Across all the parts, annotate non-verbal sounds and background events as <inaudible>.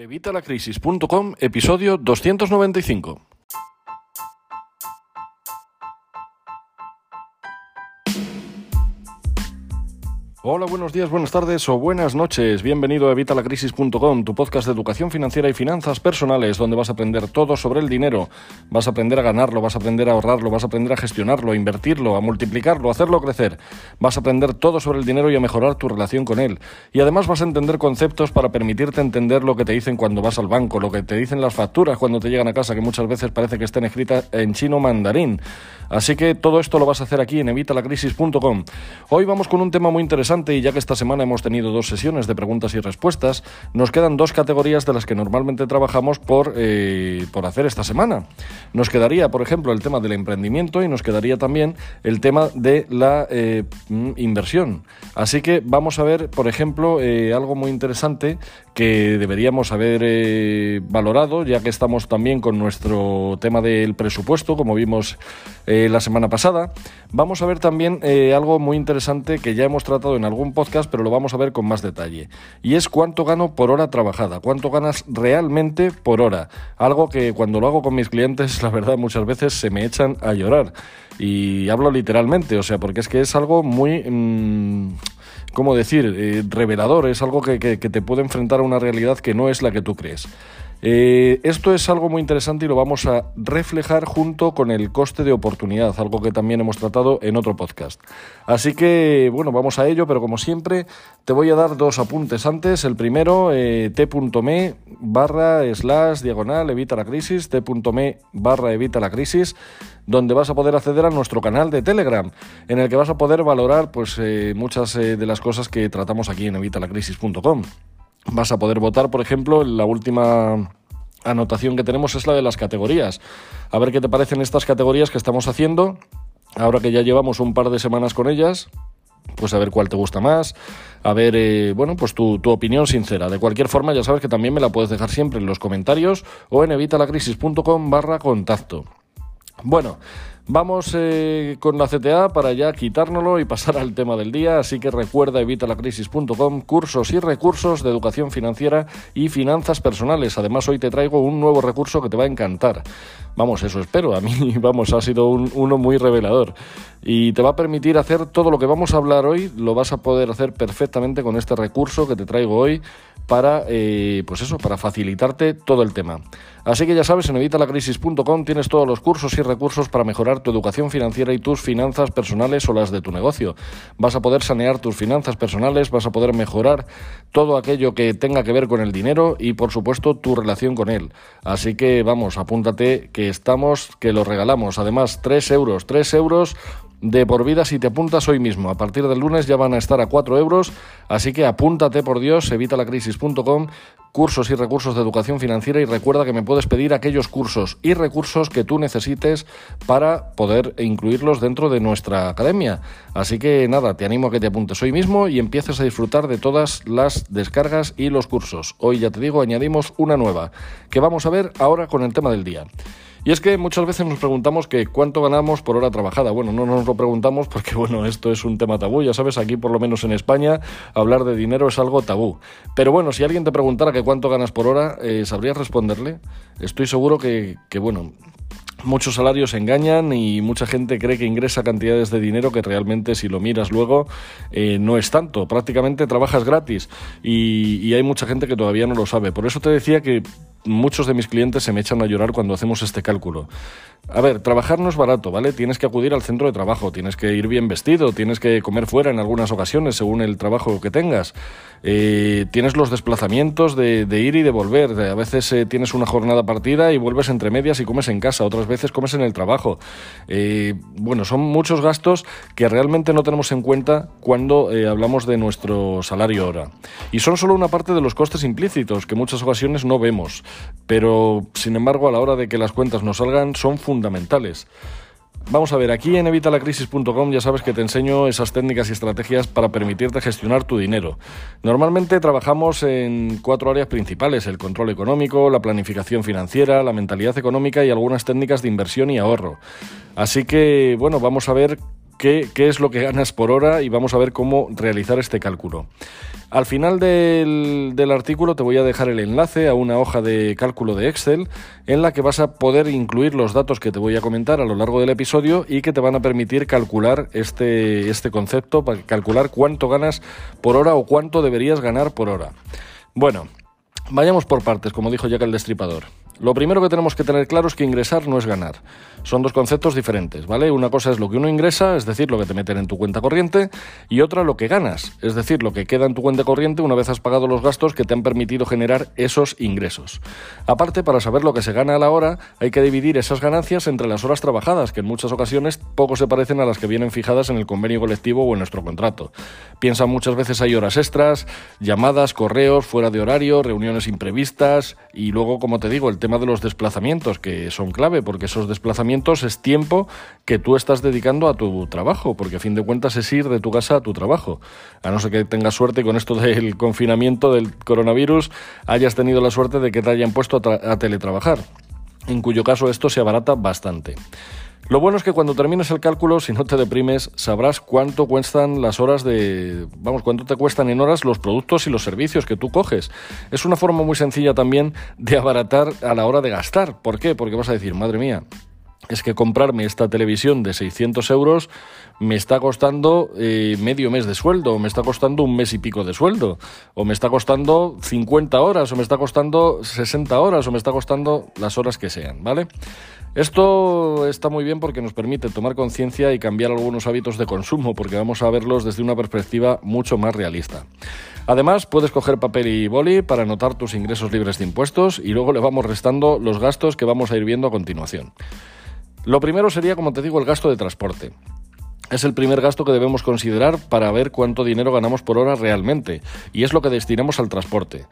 Evitalacrisis.com, episodio 295. Hola, buenos días, buenas tardes o buenas noches. Bienvenido a Evitalacrisis.com, tu podcast de educación financiera y finanzas personales, donde vas a aprender todo sobre el dinero. Vas a aprender a ganarlo, vas a aprender a ahorrarlo, vas a aprender a gestionarlo, a invertirlo, a multiplicarlo, a hacerlo crecer. Vas a aprender todo sobre el dinero y a mejorar tu relación con él. Y además vas a entender conceptos para permitirte entender lo que te dicen cuando vas al banco, lo que te dicen las facturas cuando te llegan a casa, que muchas veces parece que estén escritas en chino mandarín. Así que todo esto lo vas a hacer aquí en Evitalacrisis.com. Hoy vamos con un tema muy interesante y ya que esta semana hemos tenido dos sesiones de preguntas y respuestas, nos quedan dos categorías de las que normalmente trabajamos por, eh, por hacer esta semana. Nos quedaría, por ejemplo, el tema del emprendimiento y nos quedaría también el tema de la eh, mm, inversión. Así que vamos a ver, por ejemplo, eh, algo muy interesante que deberíamos haber valorado, ya que estamos también con nuestro tema del presupuesto, como vimos la semana pasada. Vamos a ver también algo muy interesante que ya hemos tratado en algún podcast, pero lo vamos a ver con más detalle. Y es cuánto gano por hora trabajada, cuánto ganas realmente por hora. Algo que cuando lo hago con mis clientes, <laughs> la verdad, muchas veces se me echan a llorar. Y hablo literalmente, o sea, porque es que es algo muy... Mmm, ¿Cómo decir? Eh, revelador, es algo que, que te puede enfrentar a una realidad que no es la que tú crees. Eh, esto es algo muy interesante y lo vamos a reflejar junto con el coste de oportunidad, algo que también hemos tratado en otro podcast. Así que, bueno, vamos a ello, pero como siempre, te voy a dar dos apuntes antes. El primero, eh, t.me barra slash diagonal evita la crisis, t.me barra evita la crisis, donde vas a poder acceder a nuestro canal de Telegram, en el que vas a poder valorar pues, eh, muchas de las cosas que tratamos aquí en evitalacrisis.com. Vas a poder votar, por ejemplo, en la última anotación que tenemos es la de las categorías. A ver qué te parecen estas categorías que estamos haciendo, ahora que ya llevamos un par de semanas con ellas. Pues a ver cuál te gusta más, a ver, eh, bueno, pues tu, tu, opinión sincera. De cualquier forma, ya sabes que también me la puedes dejar siempre en los comentarios o en evitalacrisis.com barra contacto. Bueno, Vamos eh, con la CTA para ya quitárnoslo y pasar al tema del día, así que recuerda evitalacrisis.com, cursos y recursos de educación financiera y finanzas personales. Además, hoy te traigo un nuevo recurso que te va a encantar. Vamos, eso espero. A mí, <laughs> vamos, ha sido uno muy revelador. Y te va a permitir hacer todo lo que vamos a hablar hoy, lo vas a poder hacer perfectamente con este recurso que te traigo hoy para, eh, pues eso, para facilitarte todo el tema. Así que ya sabes, en evitalacrisis.com tienes todos los cursos y recursos para mejorar tu educación financiera y tus finanzas personales o las de tu negocio. Vas a poder sanear tus finanzas personales, vas a poder mejorar todo aquello que tenga que ver con el dinero y, por supuesto, tu relación con él. Así que vamos, apúntate que estamos, que lo regalamos. Además, 3 euros, 3 euros de por vida si te apuntas hoy mismo. A partir del lunes ya van a estar a 4 euros, así que apúntate por Dios, evitalacrisis.com, cursos y recursos de educación financiera y recuerda que me puedes pedir aquellos cursos y recursos que tú necesites para poder incluirlos dentro de nuestra academia. Así que nada, te animo a que te apuntes hoy mismo y empieces a disfrutar de todas las descargas y los cursos. Hoy ya te digo, añadimos una nueva, que vamos a ver ahora con el tema del día. Y es que muchas veces nos preguntamos que cuánto ganamos por hora trabajada. Bueno, no nos lo preguntamos porque, <laughs> bueno, esto es un tema tabú. Ya sabes, aquí por lo menos en España, hablar de dinero es algo tabú. Pero bueno, si alguien te preguntara que cuánto ganas por hora, eh, ¿sabrías responderle? Estoy seguro que, bueno, Muchos salarios engañan y mucha gente cree que ingresa cantidades de dinero que realmente si lo miras luego eh, no es tanto. Prácticamente trabajas gratis y hay mucha gente que todavía no lo sabe. Por eso te decía que muchos de mis clientes se me echan a llorar cuando hacemos este cálculo. A ver, trabajar no es barato, ¿vale? Tienes que acudir al centro de trabajo, tienes que ir bien vestido, tienes que comer fuera en algunas ocasiones según el trabajo que tengas. Eh, tienes los desplazamientos de, ir y de volver. A veces eh, tienes una jornada partida y vuelves entre medias y comes en casa, otras veces comes en el trabajo. Eh, bueno, son muchos gastos que realmente no tenemos en cuenta cuando hablamos de nuestro salario hora. Y son solo una parte de los costes implícitos que muchas ocasiones no vemos pero sin embargo a la hora de que las cuentas nos salgan son fundamentales. Vamos a ver, aquí en evitalacrisis.com ya sabes que te enseño esas técnicas y estrategias para permitirte gestionar tu dinero. Normalmente trabajamos en cuatro áreas principales, el control económico, la planificación financiera, la mentalidad económica y algunas técnicas de inversión y ahorro. Así que, bueno, vamos a ver qué, es lo que ganas por hora y vamos a ver cómo realizar este cálculo. Al final del, artículo te voy a dejar el enlace a una hoja de cálculo de Excel en la que vas a poder incluir los datos que te voy a comentar a lo largo del episodio y que te van a permitir calcular este, este concepto, calcular cuánto ganas por hora o cuánto deberías ganar por hora. Bueno, vayamos por partes, como dijo Jack el Destripador. Lo primero que tenemos que tener claro es que ingresar no es ganar. Son dos conceptos diferentes, ¿vale? Una cosa es lo que uno ingresa, es decir, lo que te meten en tu cuenta corriente, y otra lo que ganas, es decir, lo que queda en tu cuenta corriente una vez has pagado los gastos que te han permitido generar esos ingresos. Aparte, para saber lo que se gana a la hora, hay que dividir esas ganancias entre las horas trabajadas, que en muchas ocasiones poco se parecen a las que vienen fijadas en el convenio colectivo o en nuestro contrato. Piensa muchas veces hay horas extras, llamadas, correos, fuera de horario, reuniones imprevistas, y luego, como te digo, el tema de los desplazamientos, que son clave, porque esos desplazamientos es tiempo que tú estás dedicando a tu trabajo, porque a fin de cuentas es ir de tu casa a tu trabajo. A no ser que tengas suerte con esto del confinamiento del coronavirus, hayas tenido la suerte de que te hayan puesto a, a teletrabajar, en cuyo caso esto se abarata bastante. Lo bueno es que cuando termines el cálculo, si no te deprimes, sabrás cuánto cuestan las horas de. Vamos, cuánto te cuestan en horas los productos y los servicios que tú coges. Es una forma muy sencilla también de abaratar a la hora de gastar. ¿Por qué? Porque vas a decir, madre mía, es que comprarme esta televisión de 600 euros me está costando eh, medio mes de sueldo, o me está costando un mes y pico de sueldo, o me está costando 50 horas, o me está costando 60 horas, o me está costando las horas que sean, ¿vale? Esto está muy bien porque nos permite tomar conciencia y cambiar algunos hábitos de consumo, porque vamos a verlos desde una perspectiva mucho más realista. Además, puedes coger papel y boli para anotar tus ingresos libres de impuestos y luego le vamos restando los gastos que vamos a ir viendo a continuación. Lo primero sería, como te digo, el gasto de transporte. Es el primer gasto que debemos considerar para ver cuánto dinero ganamos por hora realmente, y es lo que destinamos al transporte.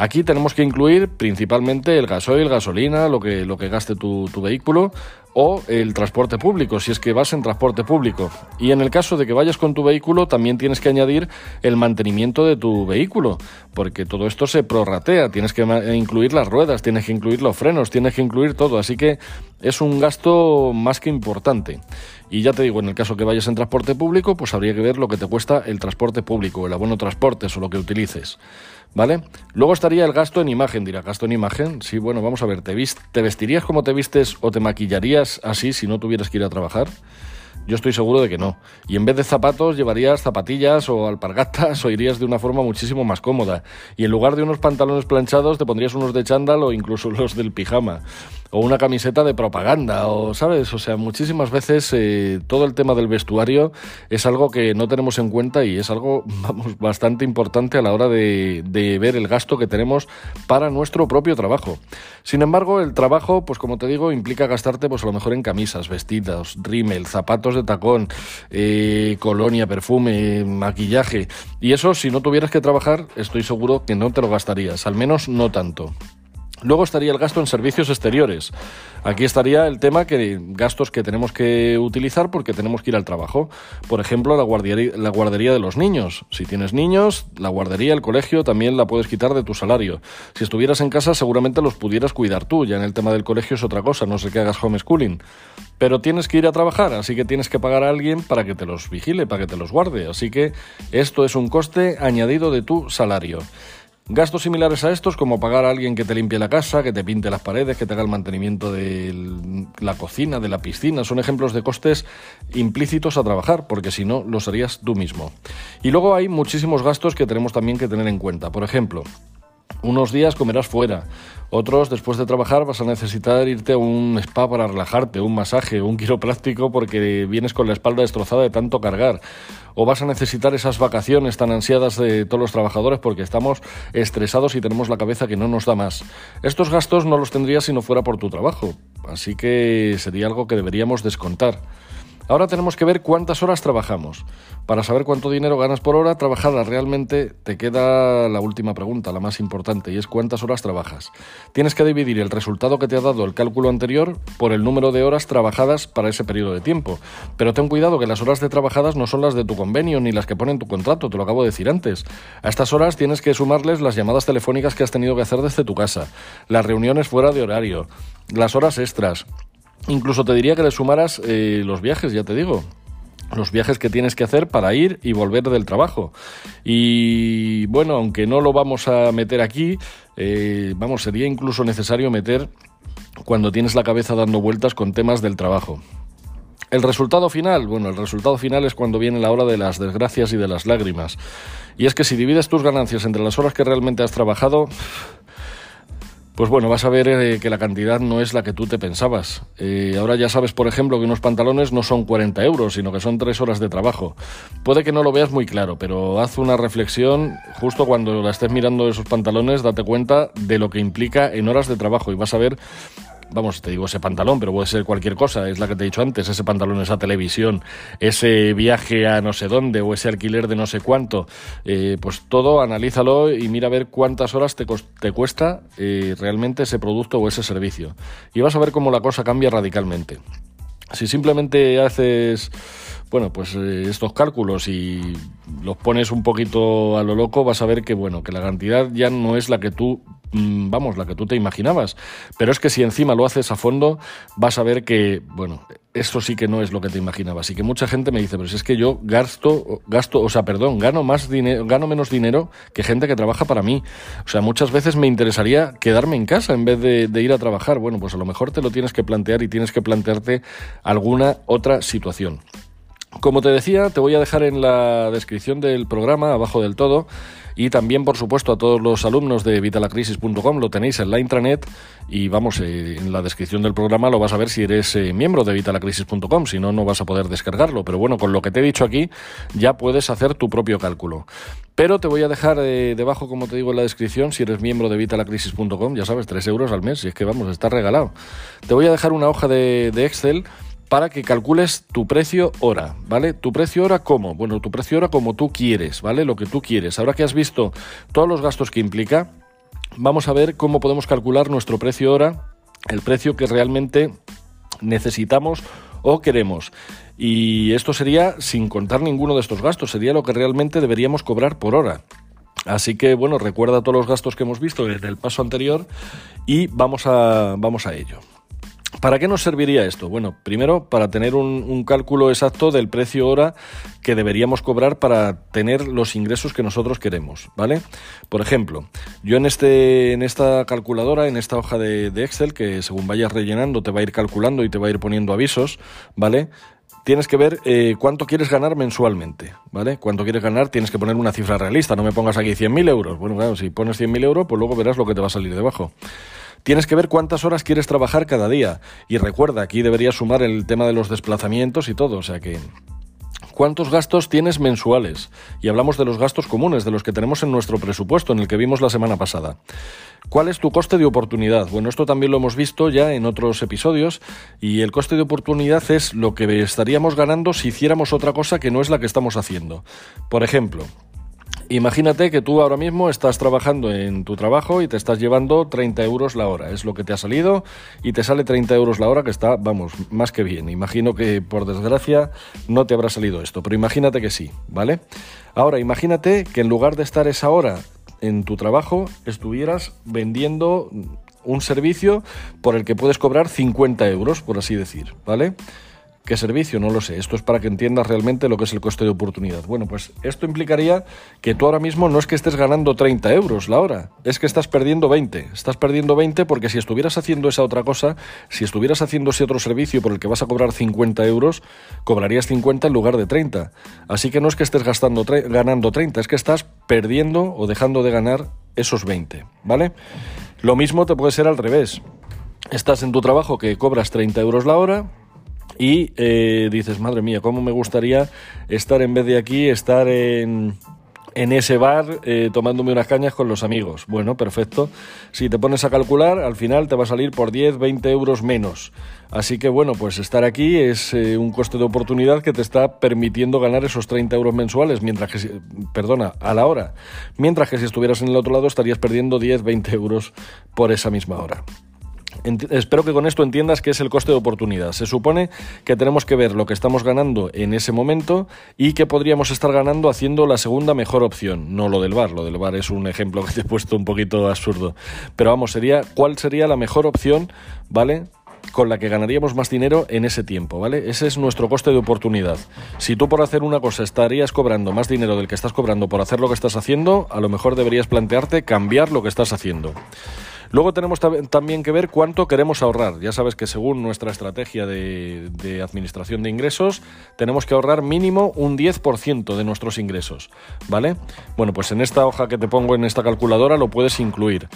Aquí tenemos que incluir principalmente el gasoil, gasolina, lo que, lo que gaste tu, tu vehículo, o el transporte público, si es que vas en transporte público. Y en el caso de que vayas con tu vehículo, también tienes que añadir el mantenimiento de tu vehículo, porque todo esto se prorratea, tienes que incluir las ruedas, tienes que incluir los frenos, tienes que incluir todo, así que es un gasto más que importante. Y ya te digo, en el caso que vayas en transporte público, pues habría que ver lo que te cuesta el transporte público, el abono transportes o lo que utilices. ¿Vale? Luego estaría el gasto en imagen, dirá, gasto en imagen. Sí, bueno, vamos a ver, ¿te, ¿te vestirías como te vistes o te maquillarías así si no tuvieras que ir a trabajar? Yo estoy seguro de que no. Y en vez de zapatos llevarías zapatillas o alpargatas <laughs> o irías de una forma muchísimo más cómoda. Y en lugar de unos pantalones planchados te pondrías unos de chándal o incluso <laughs> los del pijama o una camiseta de propaganda, o sabes, o sea, muchísimas veces eh, todo el tema del vestuario es algo que no tenemos en cuenta y es algo, <laughs> vamos, bastante importante a la hora de, de ver el gasto que tenemos para nuestro propio trabajo. Sin embargo, el trabajo, pues como te digo, implica gastarte, pues a lo mejor en camisas, vestidos, rímel, zapatos de tacón, eh, colonia, perfume, maquillaje. Y eso, si no tuvieras que trabajar, estoy seguro que no te lo gastarías, al menos no tanto. Luego estaría el gasto en servicios exteriores. Aquí estaría el tema que gastos que tenemos que utilizar porque tenemos que ir al trabajo. Por ejemplo, la guardería, de los niños. Si tienes niños, la guardería, el colegio también la puedes quitar de tu salario. Si estuvieras en casa, seguramente los pudieras cuidar tú. Ya en el tema del colegio es otra cosa, no sé que hagas homeschooling. Pero tienes que ir a trabajar, así que tienes que pagar a alguien para que te los vigile, para que te los guarde. Así que esto es un coste añadido de tu salario. Gastos similares a estos, como pagar a alguien que te limpie la casa, que te pinte las paredes, que te haga el mantenimiento de la cocina, de la piscina, son ejemplos de costes implícitos a trabajar, porque si no, los harías tú mismo. Y luego hay muchísimos gastos que tenemos también que tener en cuenta. Por ejemplo, unos días comerás fuera, otros después de trabajar vas a necesitar irte a un spa para relajarte, un masaje, un quiropráctico porque vienes con la espalda destrozada de tanto cargar, o vas a necesitar esas vacaciones tan ansiadas de todos los trabajadores porque estamos estresados y tenemos la cabeza que no nos da más. Estos gastos no los tendrías si no fuera por tu trabajo, así que sería algo que deberíamos descontar. Ahora tenemos que ver cuántas horas trabajamos. Para saber cuánto dinero ganas por hora trabajada realmente te queda la última pregunta, la más importante, y es cuántas horas trabajas. Tienes que dividir el resultado que te ha dado el cálculo anterior por el número de horas trabajadas para ese periodo de tiempo. Pero ten cuidado que las horas de trabajadas no son las de tu convenio ni las que pone en tu contrato, te lo acabo de decir antes. A estas horas tienes que sumarles las llamadas telefónicas que has tenido que hacer desde tu casa, las reuniones fuera de horario, las horas extras, Incluso te diría que le sumaras eh, los viajes, ya te digo. los viajes que tienes que hacer para ir y volver del trabajo. Y bueno, aunque no lo vamos a meter aquí, eh, vamos, sería incluso necesario meter cuando tienes la cabeza dando vueltas con temas del trabajo. El resultado final, bueno, el resultado final es cuando viene la hora de las desgracias y de las lágrimas. Y es que si divides tus ganancias entre las horas que realmente has trabajado, pues bueno, vas a ver eh, que la cantidad no es la que tú te pensabas. Eh, ahora ya sabes, por ejemplo, que unos pantalones no son 40 euros, sino que son 3 horas de trabajo. Puede que no lo veas muy claro, pero haz una reflexión justo cuando la estés mirando esos pantalones, date cuenta de lo que implica en horas de trabajo y vas a ver vamos, te digo ese pantalón, pero puede ser cualquier cosa, es la que te he dicho antes, ese pantalón, esa televisión, ese viaje a no sé dónde o ese alquiler de no sé cuánto, eh, pues todo analízalo y mira a ver cuántas horas te, cuesta eh, realmente ese producto o ese servicio. Y vas a ver cómo la cosa cambia radicalmente. Si simplemente haces bueno, pues eh, estos cálculos y los pones un poquito a lo loco, vas a ver que bueno, que la cantidad ya no es la que tú vamos, la que tú te imaginabas, pero es que si encima lo haces a fondo, vas a ver que bueno, esto sí que no es lo que te imaginabas y que mucha gente me dice, pero es que yo gasto gasto, o sea, perdón, gano más dinero, gano menos dinero que gente que trabaja para mí. O sea, muchas veces me interesaría quedarme en casa en vez de, de ir a trabajar. Bueno, pues a lo mejor te lo tienes que plantear y tienes que plantearte alguna otra situación. Como te decía, te voy a dejar en la descripción del programa, abajo del todo, y también, por supuesto, a todos los alumnos de vitalacrisis.com lo tenéis en la intranet y vamos, eh, en la descripción del programa lo vas a ver si eres eh, miembro de vitalacrisis.com, si no, no vas a poder descargarlo. Pero bueno, con lo que te he dicho aquí, ya puedes hacer tu propio cálculo. Pero te voy a dejar eh, debajo, como te digo en la descripción, si eres miembro de vitalacrisis.com, ya sabes, 3 euros al mes, y es que vamos, está regalado. Te voy a dejar una hoja de, de Excel para que calcules tu precio hora, ¿vale? Tu precio hora cómo? Bueno, tu precio hora como tú quieres, ¿vale? Lo que tú quieres. Ahora que has visto todos los gastos que implica, vamos a ver cómo podemos calcular nuestro precio hora, el precio que realmente necesitamos o queremos. Y esto sería sin contar ninguno de estos gastos, sería lo que realmente deberíamos cobrar por hora. Así que bueno, recuerda todos los gastos que hemos visto desde el paso anterior y vamos a, vamos a ello. ¿Para qué nos serviría esto? Bueno, primero para tener un, cálculo exacto del precio hora que deberíamos cobrar para tener los ingresos que nosotros queremos, ¿vale? Por ejemplo, yo en, este, en esta calculadora, en esta hoja de, Excel, que según vayas rellenando te va a ir calculando y te va a ir poniendo avisos, ¿vale? tienes que ver eh, cuánto quieres ganar mensualmente, ¿vale? Cuánto quieres ganar tienes que poner una cifra realista, no me pongas aquí 100.000 euros. Bueno, claro, si pones 100.000 euros, pues luego verás lo que te va a salir debajo. Tienes que ver cuántas horas quieres trabajar cada día. Y recuerda, aquí deberías sumar el tema de los desplazamientos y todo. O sea que cuántos gastos tienes mensuales. Y hablamos de los gastos comunes, de los que tenemos en nuestro presupuesto, en el que vimos la semana pasada. ¿Cuál es tu coste de oportunidad? Bueno, esto también lo hemos visto ya en otros episodios y el coste de oportunidad es lo que estaríamos ganando si hiciéramos otra cosa que no es la que estamos haciendo. Por ejemplo, Imagínate que tú ahora mismo estás trabajando en tu trabajo y te estás llevando 30 euros la hora. Es lo que te ha salido y te sale 30 euros la hora que está, vamos, más que bien. Imagino que por desgracia no te habrá salido esto, pero imagínate que sí, ¿vale? Ahora, imagínate que en lugar de estar esa hora en tu trabajo, estuvieras vendiendo un servicio por el que puedes cobrar 50 euros, por así decir, ¿vale? ¿Qué servicio? No lo sé. Esto es para que entiendas realmente lo que es el coste de oportunidad. Bueno, pues esto implicaría que tú ahora mismo no es que estés ganando 30 euros la hora, es que estás perdiendo 20. Estás perdiendo 20 porque si estuvieras haciendo esa otra cosa, si estuvieras haciendo ese otro servicio por el que vas a cobrar 50 euros, cobrarías 50 en lugar de 30. Así que no es que estés gastando ganando 30, es que estás perdiendo o dejando de ganar esos 20, ¿vale? Lo mismo te puede ser al revés. Estás en tu trabajo que cobras 30 euros la hora, y eh, dices, madre mía, ¿cómo me gustaría estar en vez de aquí, estar en, en ese bar eh, tomándome unas cañas con los amigos. Bueno, perfecto. Si te pones a calcular, al final te va a salir por 10, 20 euros menos. Así que bueno, pues estar aquí es eh, un coste de oportunidad que te está permitiendo ganar esos 30 euros mensuales, mientras que, perdona, a la hora. Mientras que si estuvieras en el otro lado estarías perdiendo 10, 20 euros por esa misma hora espero que con esto entiendas qué es el coste de oportunidad. Se supone que tenemos que ver lo que estamos ganando en ese momento y que podríamos estar ganando haciendo la segunda mejor opción, no lo del bar. Lo del bar es un ejemplo que te he puesto un poquito absurdo. Pero vamos, sería cuál sería la mejor opción, ¿vale? con la que ganaríamos más dinero en ese tiempo, ¿vale? Ese es nuestro coste de oportunidad. Si tú por hacer una cosa estarías cobrando más dinero del que estás cobrando por hacer lo que estás haciendo, a lo mejor deberías plantearte cambiar lo que estás haciendo. Luego tenemos también que ver cuánto queremos ahorrar. Ya sabes que según nuestra estrategia de, administración de ingresos, tenemos que ahorrar mínimo un 10% de nuestros ingresos. ¿Vale? Bueno, pues en esta hoja que te pongo en esta calculadora lo puedes incluir.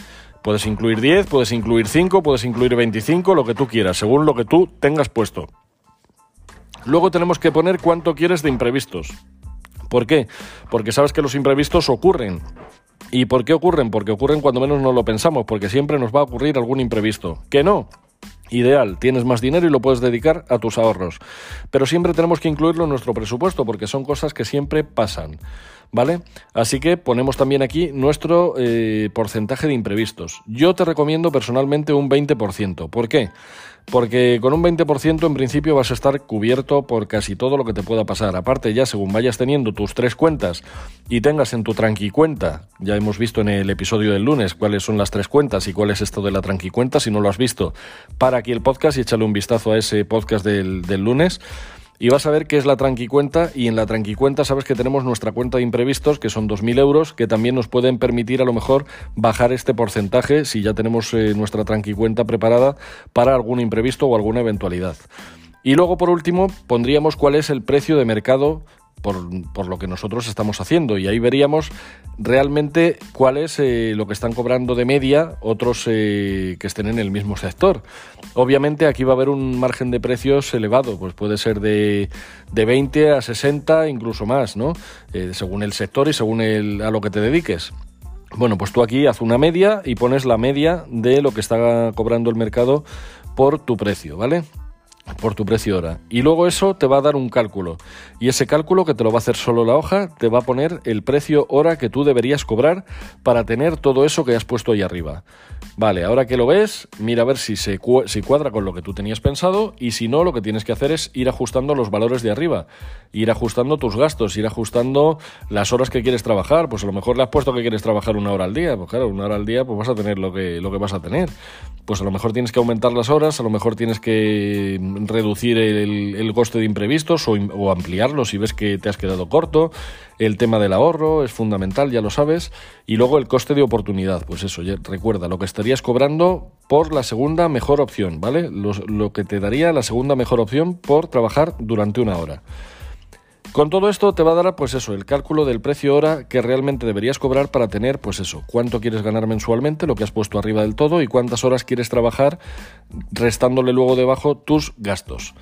Puedes incluir 10, puedes incluir 5, puedes incluir 25, lo que tú quieras, según lo que tú tengas puesto. Luego tenemos que poner cuánto quieres de imprevistos. ¿Por qué? Porque sabes que los imprevistos ocurren ¿Y por qué ocurren? Porque ocurren cuando menos no lo pensamos, porque siempre nos va a ocurrir algún imprevisto. Que no, Ideal, tienes más dinero y lo puedes dedicar a tus ahorros. Pero siempre tenemos que incluirlo en nuestro presupuesto porque son cosas que siempre pasan. ¿Vale? Así que ponemos también aquí nuestro eh, porcentaje de imprevistos. Yo te recomiendo personalmente un 20%. ¿Por qué? Porque con un 20% en principio vas a estar cubierto por casi todo lo que te pueda pasar. Aparte, ya según vayas teniendo tus tres cuentas y tengas en tu tranqui cuenta, ya hemos visto en el episodio del lunes cuáles son las tres cuentas y cuál es esto de la tranqui cuenta, si no lo has visto, para aquí el podcast y échale un vistazo a ese podcast del, del lunes y vas a ver qué es la tranqui cuenta y en la tranqui cuenta sabes que tenemos nuestra cuenta de imprevistos que son 2.000 euros que también nos pueden permitir a lo mejor bajar este porcentaje si ya tenemos eh, nuestra tranqui cuenta preparada para algún imprevisto o alguna eventualidad. Y luego por último pondríamos cuál es el precio de mercado por, lo que nosotros estamos haciendo. Y ahí veríamos realmente cuál es eh, lo que están cobrando de media otros eh, que estén en el mismo sector. Obviamente aquí va a haber un margen de precios elevado, pues puede ser de, de 20 a 60, incluso más, ¿no? Eh, según el sector y según el, a lo que te dediques. Bueno, pues tú aquí haz una media y pones la media de lo que está cobrando el mercado por tu precio, ¿vale? Por tu precio hora. Y luego eso te va a dar un cálculo. Y ese cálculo que te lo va a hacer solo la hoja, te va a poner el precio hora que tú deberías cobrar para tener todo eso que has puesto ahí arriba. Vale, ahora que lo ves, mira a ver si se si cuadra con lo que tú tenías pensado y si no, lo que tienes que hacer es ir ajustando los valores de arriba, ir ajustando tus gastos, ir ajustando las horas que quieres trabajar. Pues a lo mejor le has puesto que quieres trabajar una hora al día, pues claro, una hora al día pues vas a tener lo que, lo que vas a tener. Pues a lo mejor tienes que aumentar las horas, a lo mejor tienes que reducir el, coste de imprevistos o, ampliarlo si ves que te has quedado corto. El tema del ahorro es fundamental, ya lo sabes. Y luego el coste de oportunidad. Pues eso, recuerda, lo que estarías cobrando por la segunda mejor opción, ¿vale? lo que te daría la segunda mejor opción por trabajar durante una hora. Con todo esto te va a dar, pues eso, el cálculo del precio hora que realmente deberías cobrar para tener, pues eso, cuánto quieres ganar mensualmente, lo que has puesto arriba del todo y cuántas horas quieres trabajar, restándole luego debajo tus gastos.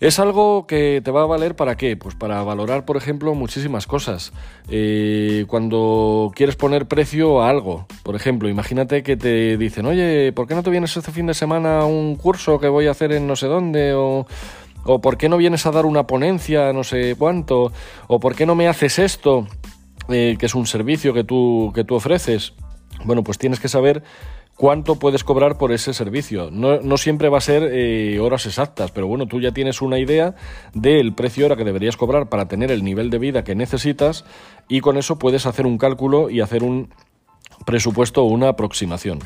Es algo que te va a valer para qué? Pues para valorar, por ejemplo, muchísimas cosas. Eh, cuando quieres poner precio a algo, por ejemplo, imagínate que te dicen, oye, ¿por qué no te vienes este fin de semana a un curso que voy a hacer en no sé dónde? O o por qué no vienes a dar una ponencia, no sé cuánto, o por qué no me haces esto, eh, que es un servicio que tú, que tú ofreces. Bueno, pues tienes que saber cuánto puedes cobrar por ese servicio. No, siempre va a ser eh, horas exactas, pero bueno, tú ya tienes una idea del precio hora que deberías cobrar para tener el nivel de vida que necesitas y con eso puedes hacer un cálculo y hacer un presupuesto o una aproximación.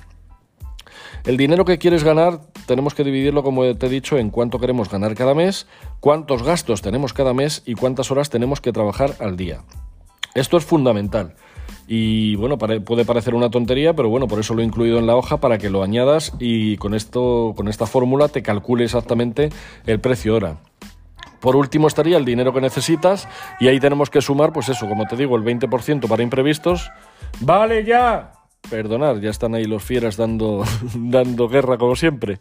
El dinero que quieres ganar tenemos que dividirlo, como te he dicho, en cuánto queremos ganar cada mes, cuántos gastos tenemos cada mes y cuántas horas tenemos que trabajar al día. Esto es fundamental. Y bueno, puede parecer una tontería, pero bueno, por eso lo he incluido en la hoja para que lo añadas y con esto, con esta fórmula te calcule exactamente el precio hora. Por último estaría el dinero que necesitas y ahí tenemos que sumar, pues eso, como te digo, el 20% para imprevistos. ¡Vale ya! Perdonad, ya están ahí los fieras dando, <laughs> dando guerra como siempre.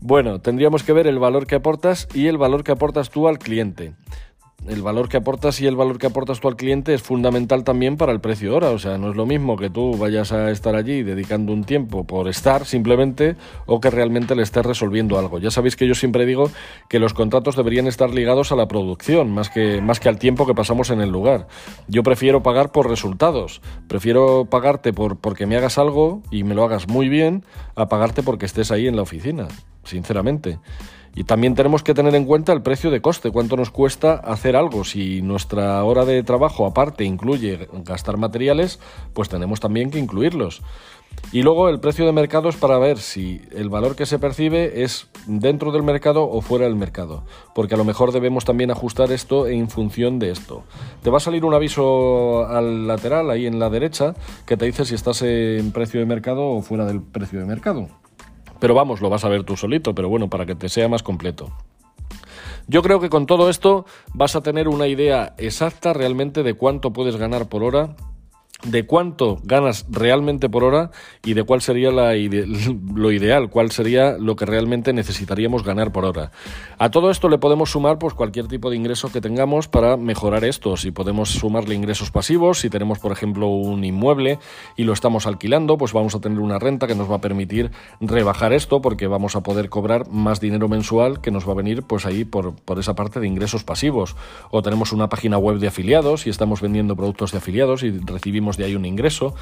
Bueno, tendríamos que ver el valor que aportas y el valor que aportas tú al cliente el valor que aportas y el valor que aportas tú al cliente es fundamental también para el precio hora. O sea, no es lo mismo que tú vayas a estar allí dedicando un tiempo por estar simplemente o que realmente le estés resolviendo algo. Ya sabéis que yo siempre digo que los contratos deberían estar ligados a la producción más que, más que al tiempo que pasamos en el lugar. Yo prefiero pagar por resultados. Prefiero pagarte por porque me hagas algo y me lo hagas muy bien a pagarte porque estés ahí en la oficina, sinceramente. Y también tenemos que tener en cuenta el precio de coste, cuánto nos cuesta hacer algo. Si nuestra hora de trabajo aparte incluye gastar materiales, pues tenemos también que incluirlos. Y luego el precio de mercado es para ver si el valor que se percibe es dentro del mercado o fuera del mercado, porque a lo mejor debemos también ajustar esto en función de esto. Te va a salir un aviso al lateral, ahí en la derecha, que te dice si estás en precio de mercado o fuera del precio de mercado. Pero vamos, lo vas a ver tú solito, pero bueno, para que te sea más completo. Yo creo que con todo esto vas a tener una idea exacta realmente de cuánto puedes ganar por hora de cuánto ganas realmente por hora y de cuál sería la <laughs> lo ideal, cuál sería lo que realmente necesitaríamos ganar por hora. A todo esto le podemos sumar pues cualquier tipo de ingreso que tengamos para mejorar esto. Si podemos sumarle ingresos pasivos, si tenemos por ejemplo un inmueble y lo estamos alquilando, pues vamos a tener una renta que nos va a permitir rebajar esto porque vamos a poder cobrar más dinero mensual que nos va a venir pues ahí por, por esa parte de ingresos pasivos. O tenemos una página web de afiliados y estamos vendiendo productos de afiliados y recibimos de ahí un ingreso.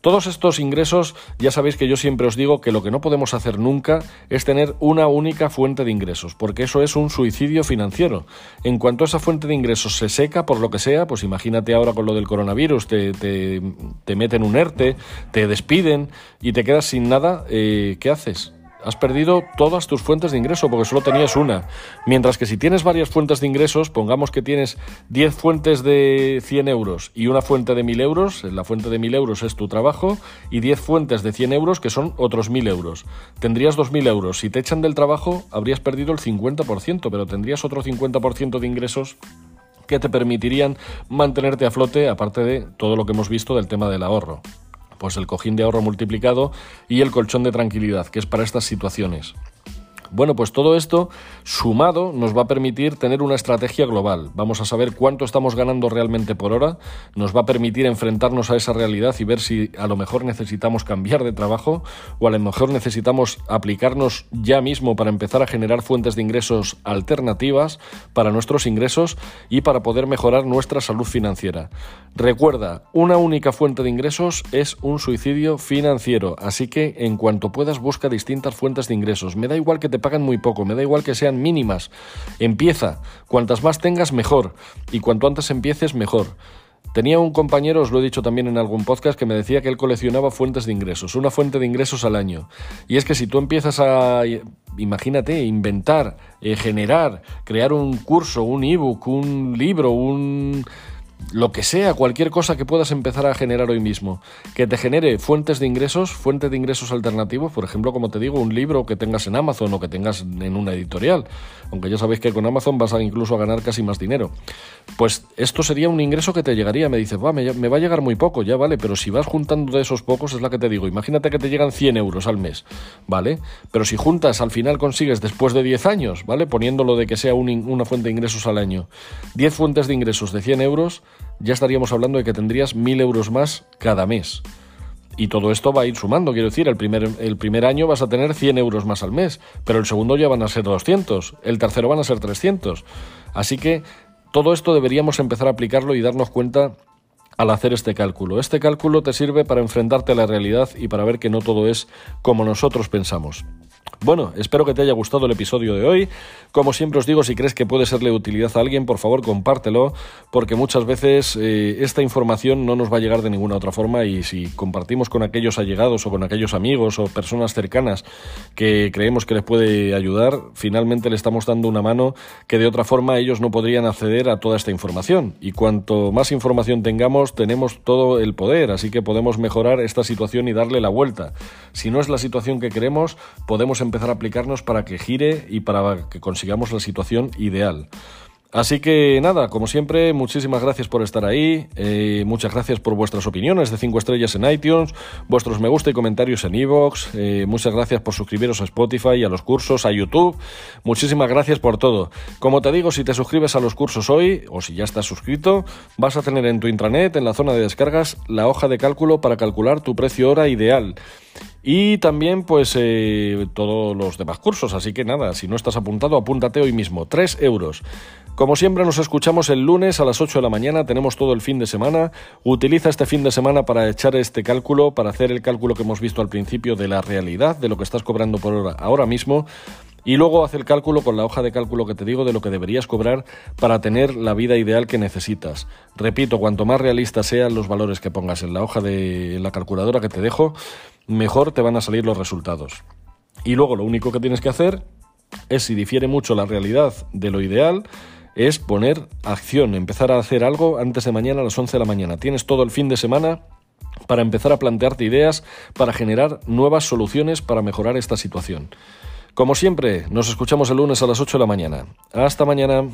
Todos estos ingresos, ya sabéis que yo siempre os digo que lo que no podemos hacer nunca es tener una única fuente de ingresos, porque eso es un suicidio financiero. En cuanto esa fuente de ingresos se seca, por lo que sea, pues imagínate ahora con lo del coronavirus, te, te, meten un ERTE, te despiden y te quedas sin nada, eh, ¿qué haces? Has perdido todas tus fuentes de ingreso porque solo tenías una. Mientras que si tienes varias fuentes de ingresos, pongamos que tienes 10 fuentes de 100 euros y una fuente de 1000 euros, la fuente de 1000 euros es tu trabajo, y 10 fuentes de 100 euros que son otros 1000 euros. Tendrías 2000 euros. Si te echan del trabajo, habrías perdido el 50%, pero tendrías otro 50% de ingresos que te permitirían mantenerte a flote, aparte de todo lo que hemos visto del tema del ahorro pues el cojín de ahorro multiplicado y el colchón de tranquilidad, que es para estas situaciones. Bueno, pues todo esto sumado nos va a permitir tener una estrategia global. Vamos a saber cuánto estamos ganando realmente por hora, nos va a permitir enfrentarnos a esa realidad y ver si a lo mejor necesitamos cambiar de trabajo o a lo mejor necesitamos aplicarnos ya mismo para empezar a generar fuentes de ingresos alternativas para nuestros ingresos y para poder mejorar nuestra salud financiera. Recuerda, una única fuente de ingresos es un suicidio financiero, así que en cuanto puedas busca distintas fuentes de ingresos. Me da igual que te pagan muy poco, me da igual que sean mínimas. Empieza, cuantas más tengas mejor y cuanto antes empieces mejor. Tenía un compañero, os lo he dicho también en algún podcast, que me decía que él coleccionaba fuentes de ingresos, una fuente de ingresos al año. Y es que si tú empiezas a, imagínate, inventar, eh, generar, crear un curso, un ebook, un libro, un lo que sea, cualquier cosa que puedas empezar a generar hoy mismo, que te genere fuentes de ingresos, fuentes de ingresos alternativos, por ejemplo, como te digo, un libro que tengas en Amazon o que tengas en una editorial, aunque ya sabéis que con Amazon vas a incluso a ganar casi más dinero. Pues esto sería un ingreso que te llegaría, me dices, va, me, va a llegar muy poco, ya vale, pero si vas juntando de esos pocos, es la que te digo, imagínate que te llegan 100 euros al mes, ¿vale? Pero si juntas, al final consigues después de 10 años, ¿vale? Poniéndolo de que sea una fuente de ingresos al año, 10 fuentes de ingresos de 100 euros, ya estaríamos hablando de que tendrías mil euros más cada mes. Y todo esto va a ir sumando, quiero decir, el primer, el primer año vas a tener 100 euros más al mes, pero el segundo ya van a ser 200, el tercero van a ser 300. Así que todo esto deberíamos empezar a aplicarlo y darnos cuenta al hacer este cálculo. Este cálculo te sirve para enfrentarte a la realidad y para ver que no todo es como nosotros pensamos. Bueno, espero que te haya gustado el episodio de hoy. Como siempre os digo, si crees que puede serle de utilidad a alguien, por favor compártelo, porque muchas veces eh, esta información no nos va a llegar de ninguna otra forma y si compartimos con aquellos allegados o con aquellos amigos o personas cercanas que creemos que les puede ayudar, finalmente le estamos dando una mano que de otra forma ellos no podrían acceder a toda esta información. Y cuanto más información tengamos, tenemos todo el poder, así que podemos mejorar esta situación y darle la vuelta. Si no es la situación que queremos, podemos empezar a aplicarnos para que gire y para que consigamos la situación ideal. Así que nada, como siempre, muchísimas gracias por estar ahí, eh, muchas gracias por vuestras opiniones de 5 estrellas en iTunes, vuestros me gusta y comentarios en iVoox, eh, muchas gracias por suscribiros a Spotify, a los cursos, a YouTube, muchísimas gracias por todo. Como te digo, si te suscribes a los cursos hoy, o si ya estás suscrito, vas a tener en tu intranet, en la zona de descargas, la hoja de cálculo para calcular tu precio hora ideal. Y también, pues, eh, todos los demás cursos. Así que nada, si no estás apuntado, apúntate hoy mismo. 3 euros. Como siempre, nos escuchamos el lunes a las 8 de la mañana. Tenemos todo el fin de semana. Utiliza este fin de semana para echar este cálculo, para hacer el cálculo que hemos visto al principio de la realidad, de lo que estás cobrando por hora ahora mismo Y luego haz el cálculo con la hoja de cálculo que te digo de lo que deberías cobrar para tener la vida ideal que necesitas. Repito, cuanto más realistas sean los valores que pongas en la hoja de la calculadora que te dejo, mejor te van a salir los resultados. Y luego lo único que tienes que hacer es, si difiere mucho la realidad de lo ideal, es poner acción, empezar a hacer algo antes de mañana a las 11 de la mañana. Tienes todo el fin de semana para empezar a plantearte ideas, para generar nuevas soluciones para mejorar esta situación. Como siempre, nos escuchamos el lunes a las 8 de la mañana. Hasta mañana.